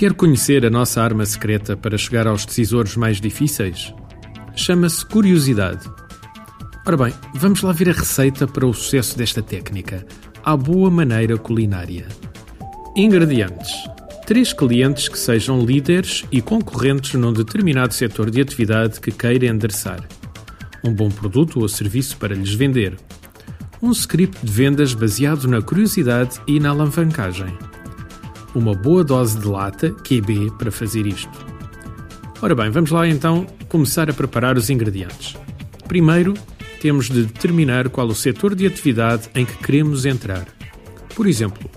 Quer conhecer a nossa arma secreta para chegar aos decisores mais difíceis? Chama-se curiosidade. Ora bem, vamos lá ver a receita para o sucesso desta técnica, à boa maneira culinária. Ingredientes: três clientes que sejam líderes e concorrentes num determinado setor de atividade que queira endereçar. Um bom produto ou serviço para lhes vender. Um script de vendas baseado na curiosidade e na alavancagem uma boa dose de lata, QB, para fazer isto. Ora bem, vamos lá então começar a preparar os ingredientes. Primeiro, temos de determinar qual o setor de atividade em que queremos entrar. Por exemplo,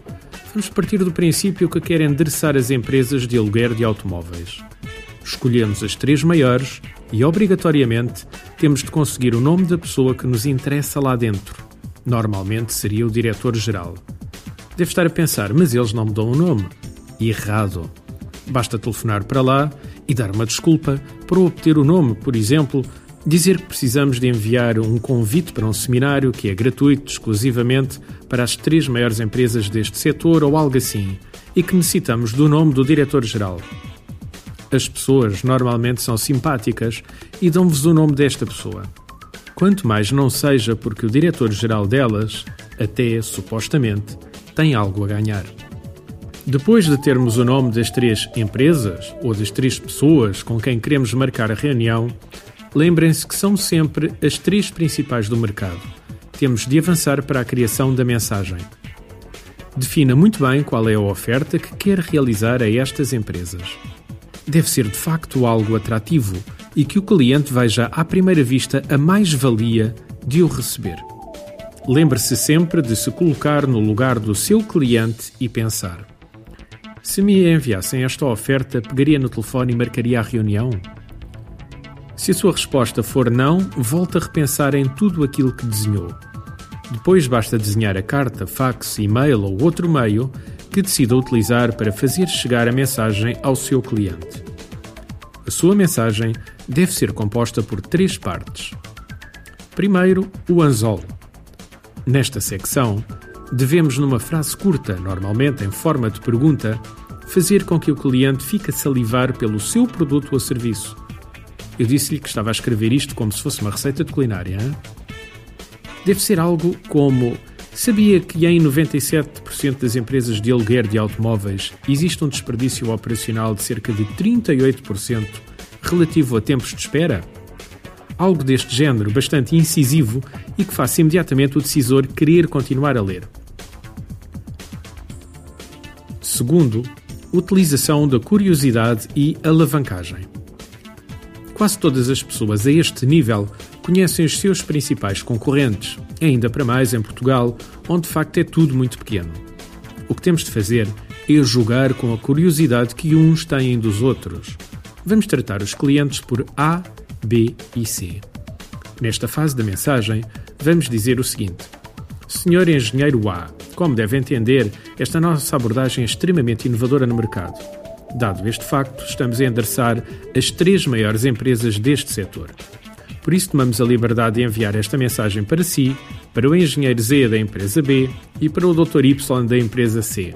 vamos partir do princípio que querem endereçar as empresas de aluguer de automóveis. Escolhemos as três maiores e, obrigatoriamente, temos de conseguir o nome da pessoa que nos interessa lá dentro. Normalmente seria o diretor-geral. Deve estar a pensar, mas eles não me dão o nome. Errado. Basta telefonar para lá e dar uma desculpa para obter o nome, por exemplo, dizer que precisamos de enviar um convite para um seminário que é gratuito exclusivamente para as três maiores empresas deste setor ou algo assim, e que necessitamos do nome do diretor-geral. As pessoas normalmente são simpáticas e dão-vos o nome desta pessoa. Quanto mais não seja porque o diretor-geral delas, até supostamente, tem algo a ganhar. Depois de termos o nome das três empresas ou das três pessoas com quem queremos marcar a reunião, lembrem-se que são sempre as três principais do mercado. Temos de avançar para a criação da mensagem. Defina muito bem qual é a oferta que quer realizar a estas empresas. Deve ser de facto algo atrativo e que o cliente veja à primeira vista a mais-valia de o receber. Lembre-se sempre de se colocar no lugar do seu cliente e pensar: se me enviassem esta oferta, pegaria no telefone e marcaria a reunião? Se a sua resposta for não, volte a repensar em tudo aquilo que desenhou. Depois basta desenhar a carta, fax, e-mail ou outro meio que decida utilizar para fazer chegar a mensagem ao seu cliente. A sua mensagem deve ser composta por três partes. Primeiro, o anzol. Nesta secção, devemos, numa frase curta, normalmente em forma de pergunta, fazer com que o cliente fique a salivar pelo seu produto ou serviço. Eu disse-lhe que estava a escrever isto como se fosse uma receita de culinária. Hein? Deve ser algo como: Sabia que em 97% das empresas de aluguer de automóveis existe um desperdício operacional de cerca de 38% relativo a tempos de espera? algo deste género, bastante incisivo e que faça imediatamente o decisor querer continuar a ler. Segundo, utilização da curiosidade e alavancagem. Quase todas as pessoas a este nível conhecem os seus principais concorrentes, ainda para mais em Portugal, onde de facto é tudo muito pequeno. O que temos de fazer é jogar com a curiosidade que uns têm dos outros. Vamos tratar os clientes por A B e C. Nesta fase da mensagem, vamos dizer o seguinte: Senhor Engenheiro A, como deve entender, esta nossa abordagem é extremamente inovadora no mercado. Dado este facto, estamos a endereçar as três maiores empresas deste setor. Por isso, tomamos a liberdade de enviar esta mensagem para si, para o engenheiro Z da empresa B e para o Dr. Y da empresa C.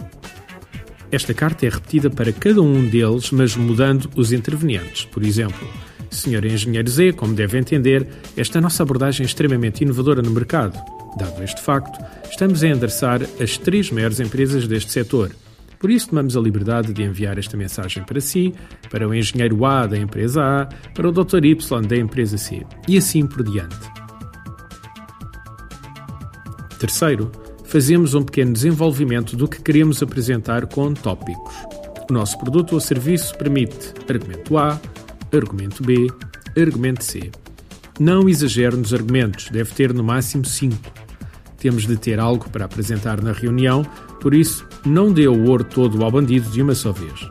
Esta carta é repetida para cada um deles, mas mudando os intervenientes. Por exemplo, Senhor Engenheiro Z, como deve entender, esta nossa abordagem é extremamente inovadora no mercado. Dado este facto, estamos a endereçar as três maiores empresas deste setor. Por isso, tomamos a liberdade de enviar esta mensagem para si, para o engenheiro A da empresa A, para o Dr. Y da empresa C, e assim por diante. Terceiro, fazemos um pequeno desenvolvimento do que queremos apresentar com tópicos. O nosso produto ou serviço permite argumento A, argumento B, argumento C. Não exagere nos argumentos, deve ter no máximo 5. Temos de ter algo para apresentar na reunião, por isso, não dê o ouro todo ao bandido de uma só vez.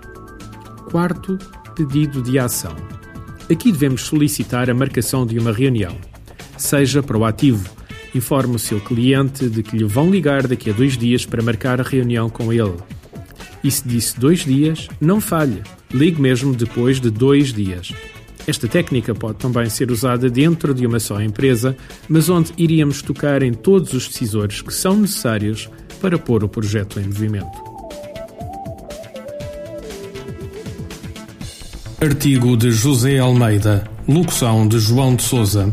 Quarto, pedido de ação. Aqui devemos solicitar a marcação de uma reunião. Seja proativo informe o seu cliente de que lhe vão ligar daqui a dois dias para marcar a reunião com ele. E se disse dois dias, não falhe, ligue mesmo depois de dois dias. Esta técnica pode também ser usada dentro de uma só empresa, mas onde iríamos tocar em todos os decisores que são necessários para pôr o projeto em movimento. Artigo de José Almeida, locução de João de Souza